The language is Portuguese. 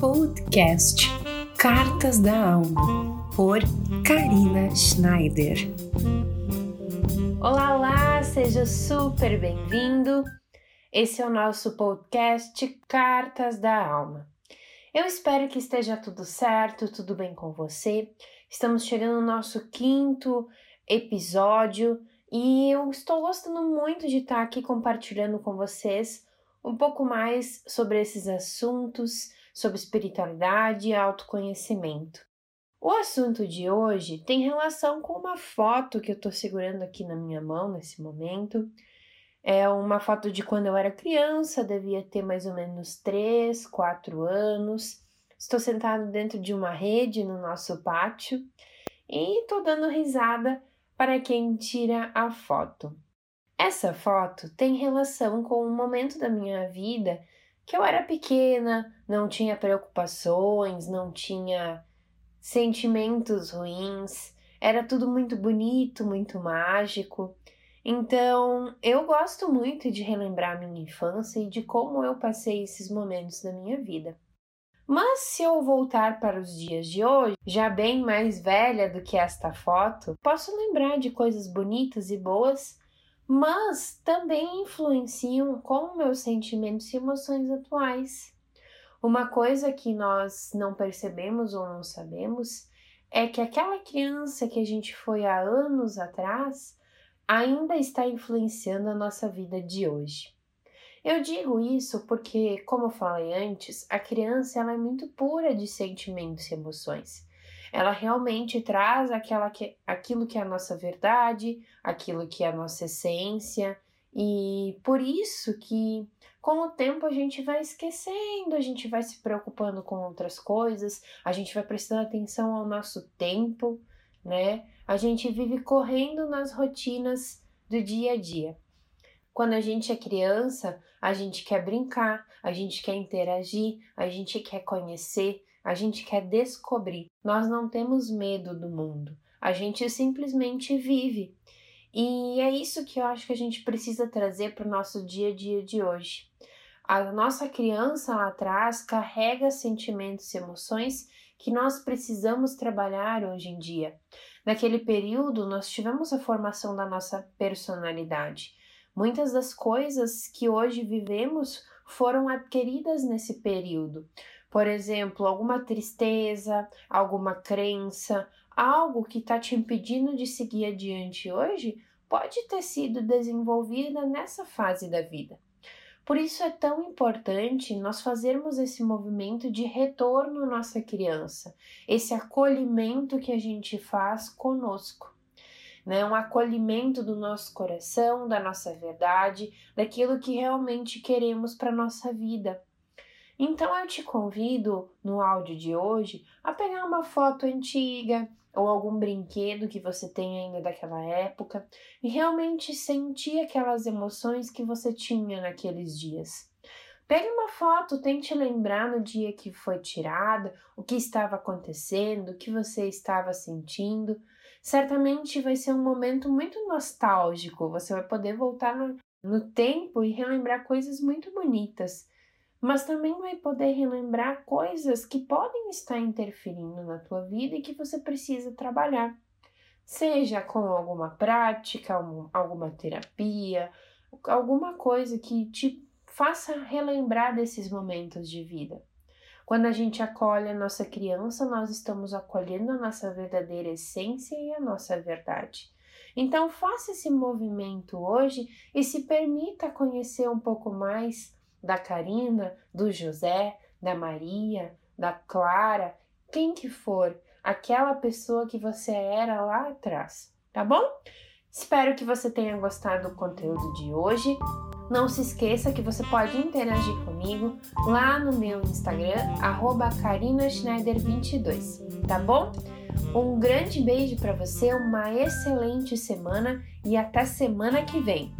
podcast Cartas da Alma, por Karina Schneider. Olá, olá, seja super bem-vindo. Esse é o nosso podcast Cartas da Alma. Eu espero que esteja tudo certo, tudo bem com você. Estamos chegando no nosso quinto episódio e eu estou gostando muito de estar aqui compartilhando com vocês um pouco mais sobre esses assuntos, sobre espiritualidade e autoconhecimento. O assunto de hoje tem relação com uma foto que eu estou segurando aqui na minha mão nesse momento. É uma foto de quando eu era criança, devia ter mais ou menos 3, 4 anos. Estou sentado dentro de uma rede no nosso pátio e estou dando risada para quem tira a foto. Essa foto tem relação com um momento da minha vida que eu era pequena, não tinha preocupações, não tinha sentimentos ruins, era tudo muito bonito, muito mágico. Então, eu gosto muito de relembrar minha infância e de como eu passei esses momentos da minha vida. Mas se eu voltar para os dias de hoje, já bem mais velha do que esta foto, posso lembrar de coisas bonitas e boas, mas também influenciam com meus sentimentos e emoções atuais. Uma coisa que nós não percebemos ou não sabemos é que aquela criança que a gente foi há anos atrás ainda está influenciando a nossa vida de hoje. Eu digo isso porque, como eu falei antes, a criança ela é muito pura de sentimentos e emoções. Ela realmente traz aquela que, aquilo que é a nossa verdade, aquilo que é a nossa essência, e por isso que com o tempo a gente vai esquecendo, a gente vai se preocupando com outras coisas, a gente vai prestando atenção ao nosso tempo, né? A gente vive correndo nas rotinas do dia a dia. Quando a gente é criança, a gente quer brincar, a gente quer interagir, a gente quer conhecer, a gente quer descobrir. Nós não temos medo do mundo, a gente simplesmente vive. E é isso que eu acho que a gente precisa trazer para o nosso dia a dia de hoje. A nossa criança lá atrás carrega sentimentos e emoções que nós precisamos trabalhar hoje em dia. Naquele período, nós tivemos a formação da nossa personalidade. Muitas das coisas que hoje vivemos foram adquiridas nesse período. Por exemplo, alguma tristeza, alguma crença, algo que está te impedindo de seguir adiante hoje, pode ter sido desenvolvida nessa fase da vida. Por isso é tão importante nós fazermos esse movimento de retorno à nossa criança, esse acolhimento que a gente faz conosco né? Um acolhimento do nosso coração, da nossa verdade, daquilo que realmente queremos para nossa vida. Então eu te convido no áudio de hoje a pegar uma foto antiga ou algum brinquedo que você tem ainda daquela época e realmente sentir aquelas emoções que você tinha naqueles dias. Pegue uma foto, tente lembrar no dia que foi tirada, o que estava acontecendo, o que você estava sentindo, certamente vai ser um momento muito nostálgico. Você vai poder voltar no, no tempo e relembrar coisas muito bonitas, mas também vai poder relembrar coisas que podem estar interferindo na tua vida e que você precisa trabalhar. Seja com alguma prática, alguma terapia, alguma coisa que te faça relembrar desses momentos de vida. Quando a gente acolhe a nossa criança, nós estamos acolhendo a nossa verdadeira essência e a nossa verdade. Então, faça esse movimento hoje e se permita conhecer um pouco mais da Karina, do José, da Maria, da Clara, quem que for, aquela pessoa que você era lá atrás, tá bom? Espero que você tenha gostado do conteúdo de hoje. Não se esqueça que você pode interagir comigo lá no meu Instagram, karinaschneider22, tá bom? Um grande beijo para você, uma excelente semana e até semana que vem.